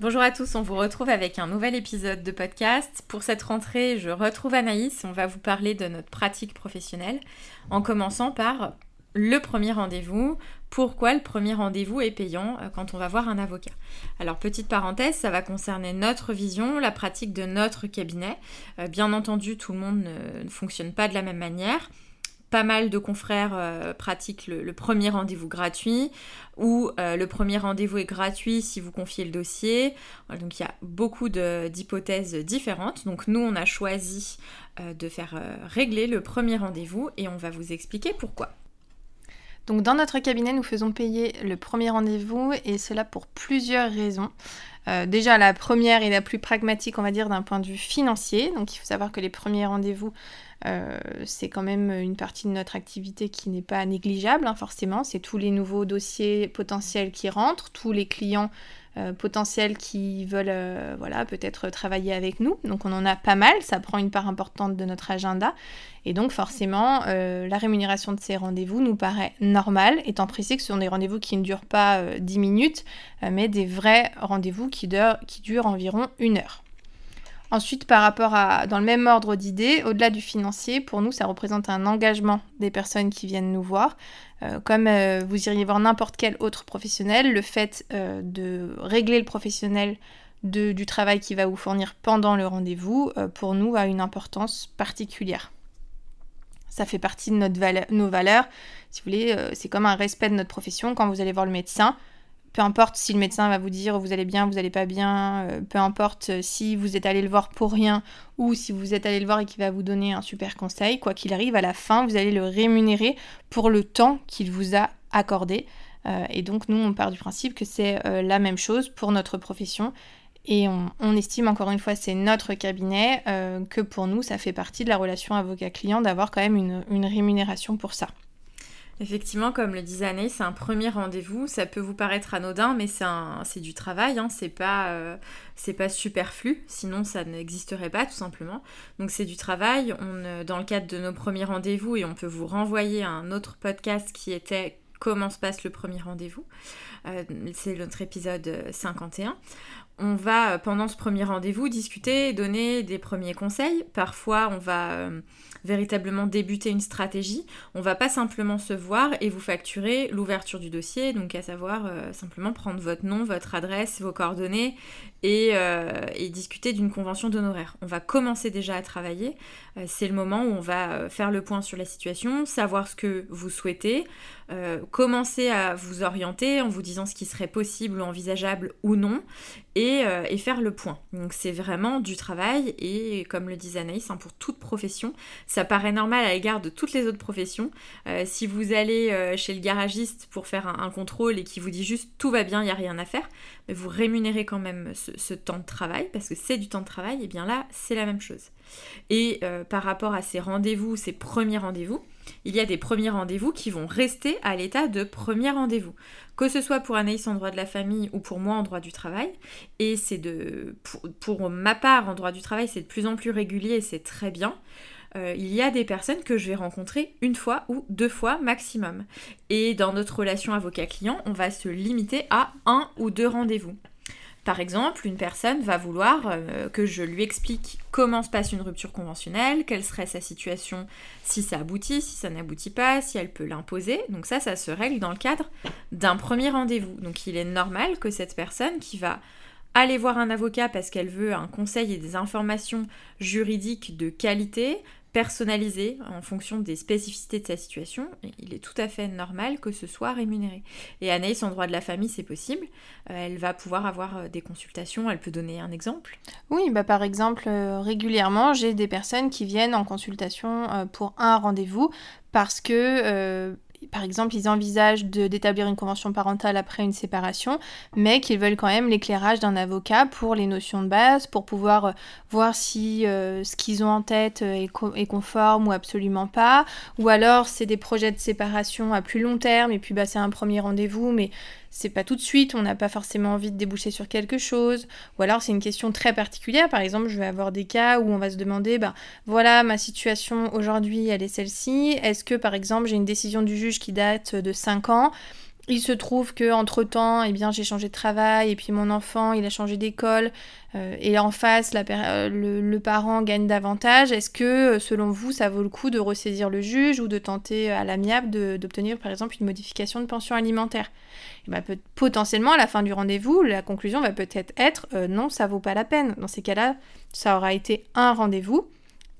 Bonjour à tous, on vous retrouve avec un nouvel épisode de podcast. Pour cette rentrée, je retrouve Anaïs, on va vous parler de notre pratique professionnelle, en commençant par le premier rendez-vous. Pourquoi le premier rendez-vous est payant euh, quand on va voir un avocat? Alors petite parenthèse, ça va concerner notre vision, la pratique de notre cabinet. Euh, bien entendu, tout le monde ne fonctionne pas de la même manière pas mal de confrères euh, pratiquent le, premier rendez-vous gratuit ou euh, le premier rendez-vous est gratuit si vous confiez le dossier. Donc il y a beaucoup d'hypothèses différentes. Donc nous on a choisi euh, de faire régler le premier rendez-vous et on va vous expliquer pourquoi. Donc dans notre cabinet, nous faisons payer le premier rendez-vous et cela pour plusieurs raisons. déjà, la première et la plus pragmatique, on va dire, d'un point de vue financier. Donc, il faut savoir que les premiers rendez-vous euh, c'est quand même une partie de notre activité qui n'est pas négligeable, hein, forcément. C'est tous les nouveaux dossiers potentiels qui rentrent, tous les clients euh, potentiels qui veulent euh, voilà, peut-être travailler avec nous. Donc on en a pas mal, ça prend une part importante de notre agenda. Et donc forcément, la rémunération de ces rendez-vous nous paraît normale, étant précis que ce sont des rendez-vous qui ne durent pas 10 minutes, mais des vrais rendez-vous qui, qui durent environ une heure. Ensuite, par rapport à, dans le même ordre d'idées, au-delà du financier, pour nous, ça représente un engagement des personnes qui viennent nous voir. Euh, comme euh, vous iriez voir n'importe quel autre professionnel, le fait euh, de régler le professionnel du travail qui va vous fournir pendant le rendez-vous, pour nous, a une importance particulière. Ça fait partie de notre nos valeurs. Si vous voulez, c'est comme un respect de notre profession. Quand vous allez voir le médecin, peu importe si le médecin va vous dire vous allez bien, vous allez pas bien, euh, peu importe euh, si vous êtes allé le voir pour rien ou si vous êtes allé le voir et qu'il va vous donner un super conseil, quoi qu'il arrive, à la fin, vous allez le rémunérer pour le temps qu'il vous a accordé. Euh, et donc nous, on part du principe que c'est la même chose pour notre profession. Et on, estime encore une fois, c'est notre cabinet, que pour nous, ça fait partie de la relation avocat-client d'avoir quand même une rémunération pour ça. Effectivement, comme le disait Anne, c'est un premier rendez-vous. Ça peut vous paraître anodin, mais c'est du travail. Hein. C'est pas, euh, pas superflu. Sinon, ça n'existerait pas, tout simplement. Donc, c'est du travail. Euh, dans le cadre de nos premiers rendez-vous, et on peut vous renvoyer à un autre podcast qui était Comment se passe le premier rendez-vous. Euh, c'est notre épisode 51 on va, pendant ce premier rendez-vous, discuter, donner des premiers conseils. Parfois, on va véritablement débuter une stratégie. On va pas simplement se voir et vous facturer l'ouverture du dossier, donc à savoir euh, simplement prendre votre nom, votre adresse, vos coordonnées euh, et, discuter d'une convention d'honoraires. On va commencer déjà à travailler. Euh, c'est le moment où on va faire le point sur la situation, savoir ce que vous souhaitez, commencer à vous orienter en vous disant ce qui serait possible ou envisageable ou non, faire le point. Donc c'est vraiment du travail et comme le disait Anaïs, hein, pour toute profession, ça paraît normal à l'égard de toutes les autres professions. Euh, si vous allez euh, chez le garagiste pour faire un, contrôle et qui vous dit juste tout va bien, il n'y a rien à faire, mais vous rémunérez quand même ce, temps de travail parce que c'est du temps de travail, et bien là, c'est la même chose. Et euh, par rapport à ces rendez-vous, ces premiers rendez-vous, il y a des premiers rendez-vous qui vont rester à l'état de premier rendez-vous. Que ce soit pour Anaïs en droit de la famille ou pour moi en droit du travail. Et c'est de. Pour, ma part en droit du travail, c'est de plus en plus régulier et c'est très bien. Euh, il y a des personnes que je vais rencontrer une fois ou deux fois maximum. Et dans notre relation avocat-client, on va se limiter à un ou deux rendez-vous. Par exemple, une personne va vouloir euh, que je lui explique comment se passe une rupture conventionnelle, quelle serait sa situation si ça aboutit, si ça n'aboutit pas, si elle peut l'imposer. Donc ça, ça se règle dans le cadre d'un premier rendez-vous. Donc il est normal que cette personne qui va aller voir un avocat parce qu'elle veut un conseil et des informations juridiques de qualité, personnalisé en fonction des spécificités de sa situation, il est tout à fait normal que ce soit rémunéré. Et Anaïs, en droit de la famille, c'est possible. Euh, elle va pouvoir avoir euh, des consultations, elle peut donner un exemple Oui, bah par exemple, euh, régulièrement, j'ai des personnes qui viennent en consultation pour un rendez-vous parce que par exemple, ils envisagent d'établir une convention parentale après une séparation, mais qu'ils veulent quand même l'éclairage d'un avocat pour les notions de base, pour pouvoir euh, voir si euh, ce qu'ils ont en tête est, est, conforme ou absolument pas, ou alors c'est des projets de séparation à plus long terme, et puis bah, c'est un premier rendez-vous, mais c'est pas tout de suite, on n'a pas forcément envie de déboucher sur quelque chose, ou alors c'est une question très particulière, par exemple je vais avoir des cas où on va se demander, ben voilà ma situation aujourd'hui elle est celle-ci, est-ce que par exemple j'ai une décision du juge qui date de 5 ans, il se trouve que entre temps, eh bien, j'ai changé de travail et puis mon enfant, il a changé d'école euh, et en face, euh, le, parent gagne davantage. Est-ce que, euh, selon vous, ça vaut le coup de ressaisir le juge ou de tenter à l'amiable d'obtenir, par exemple, une modification de pension alimentaire? Et ben, Potentiellement, à la fin du rendez-vous, la conclusion va peut-être être non, ça vaut pas la peine. Dans ces cas-là, ça aura été un rendez-vous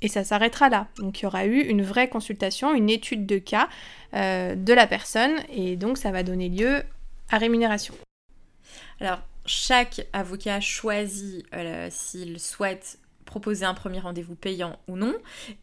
et ça s'arrêtera là. Donc il y aura eu une vraie consultation, une étude de cas euh, de la personne et donc ça va donner lieu à rémunération. Alors chaque avocat choisit euh, s'il souhaite proposer un premier rendez-vous payant ou non.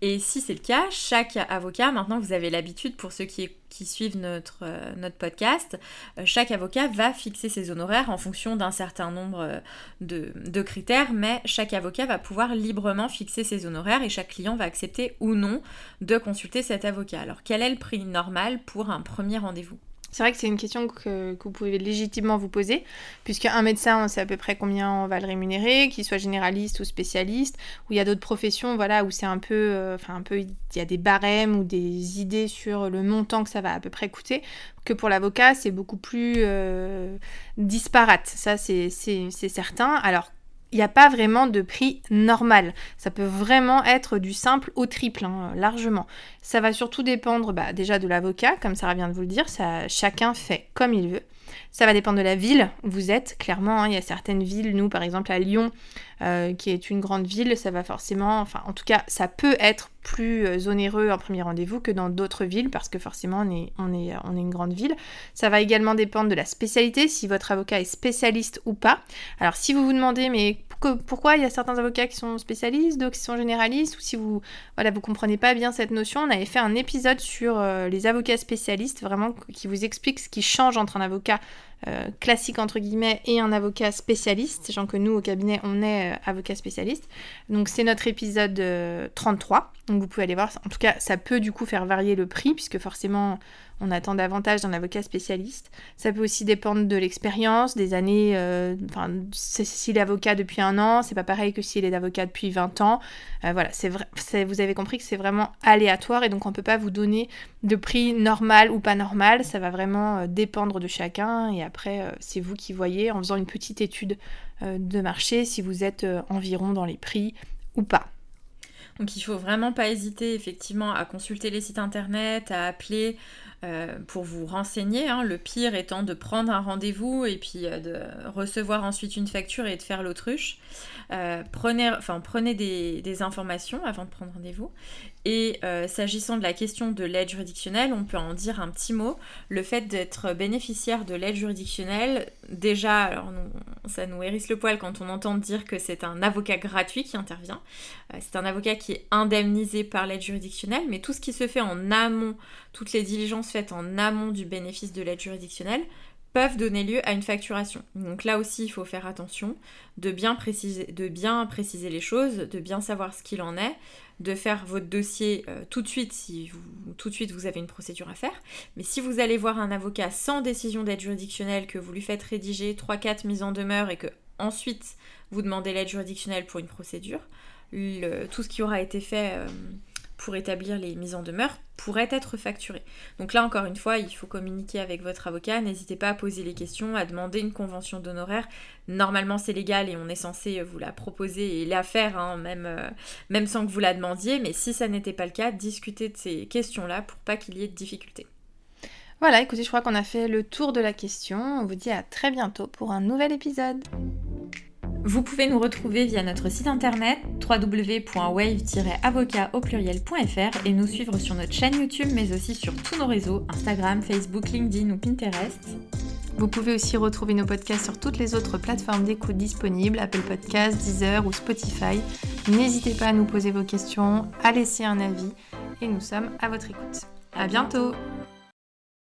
Et si c'est le cas, chaque avocat, maintenant vous avez l'habitude pour ceux qui, suivent notre, euh, podcast, euh, chaque avocat va fixer ses honoraires en fonction d'un certain nombre euh, de, critères, mais chaque avocat va pouvoir librement fixer ses honoraires et chaque client va accepter ou non de consulter cet avocat. Alors quel est le prix normal pour un premier rendez-vous? C'est vrai que c'est une question que, vous pouvez légitimement vous poser, puisque un médecin, on sait à peu près combien on va le rémunérer, qu'il soit généraliste ou spécialiste, ou il y a d'autres professions, voilà, où c'est un peu, euh, un peu, il y a des barèmes ou des idées sur le montant que ça va à peu près coûter, que pour l'avocat, c'est beaucoup plus euh, disparate. Ça, c'est certain. Alors il n'y a pas vraiment de prix normal. Ça peut vraiment être du simple au triple, hein, largement. Ça va surtout dépendre bah, déjà de l'avocat, comme ça vient de vous le dire, chacun fait comme il veut. Ça va dépendre de la ville où vous êtes, clairement. Hein. il y a certaines villes, nous par exemple à Lyon, euh, qui est une grande ville, ça va forcément, enfin en tout cas, ça peut être plus euh, onéreux en premier rendez-vous que dans d'autres villes parce que forcément on est, on, est, on est une grande ville. Ça va également dépendre de la spécialité, si votre avocat est spécialiste ou pas. Alors si vous vous demandez mais pourquoi il y a certains avocats qui sont spécialistes, d'autres qui sont généralistes, ou si vous voilà vous comprenez pas bien cette notion, on avait fait un épisode sur euh, les avocats spécialistes, vraiment qui vous explique ce qui change entre un avocat euh, classique entre guillemets et un avocat spécialiste, sachant que nous au cabinet on est euh, avocat spécialiste. Donc c'est notre épisode 33, donc vous pouvez aller voir. En tout cas, ça peut du coup faire varier le prix puisque forcément on attend davantage d'un avocat spécialiste. Ça peut aussi dépendre de l'expérience, des années. Euh, enfin, s'il est avocat depuis un an, c'est pas pareil que s'il est avocat depuis 20 ans. Euh, voilà, c'est vrai. Vous avez compris que c'est vraiment aléatoire et donc on peut pas vous donner de prix normal ou pas normal. Ça va vraiment euh, dépendre de chacun c'est vous qui voyez en faisant une petite étude de marché si vous êtes environ dans les prix ou pas. Donc il faut vraiment pas hésiter effectivement à consulter les sites internet, à appeler euh, pour vous renseigner. Hein. le pire étant de prendre un rendez-vous et puis euh, de recevoir ensuite une facture et de faire l'autruche. Euh, prenez, enfin, prenez des, informations avant de prendre rendez-vous. Et s'agissant de la question de l'aide juridictionnelle, on peut en dire un petit mot. Le fait d'être bénéficiaire de l'aide juridictionnelle, déjà, alors ça nous hérisse le poil quand on entend dire que c'est un avocat gratuit qui intervient. c'est un avocat qui est indemnisé par l'aide juridictionnelle, mais tout ce qui se fait en amont, toutes les diligences faites en amont du bénéfice de l'aide juridictionnelle peuvent donner lieu à une facturation. Donc là aussi, il faut faire attention de bien préciser, les choses, de bien savoir ce qu'il en est, de faire votre dossier euh, tout de suite si vous, tout de suite vous avez une procédure à faire. Mais si vous allez voir un avocat sans décision d'aide juridictionnelle, que vous lui faites rédiger 3-4 mises en demeure et que ensuite vous demandez l'aide juridictionnelle pour une procédure, tout ce qui aura été fait euh, pour établir les mises en demeure pourrait être facturé. Donc là encore une fois, il faut communiquer avec votre avocat, n'hésitez pas à poser les questions, à demander une convention d'honoraires. Normalement c'est légal et on est censé vous la proposer et la faire, hein, même, euh, même sans que vous la demandiez, mais si ça n'était pas le cas, discutez de ces questions-là pour pas qu'il y ait de difficultés. Voilà, écoutez, je crois qu'on a fait le tour de la question. On vous dit à très bientôt pour un nouvel épisode. Vous pouvez nous retrouver via notre site internet www.wave-avocat et nous suivre sur notre chaîne YouTube mais aussi sur tous nos réseaux Instagram, Facebook, LinkedIn ou Pinterest. Vous pouvez aussi retrouver nos podcasts sur toutes les autres plateformes d'écoute disponibles, Apple Podcasts, Deezer ou Spotify. N'hésitez pas à nous poser vos questions, à laisser un avis et nous sommes à votre écoute. À bientôt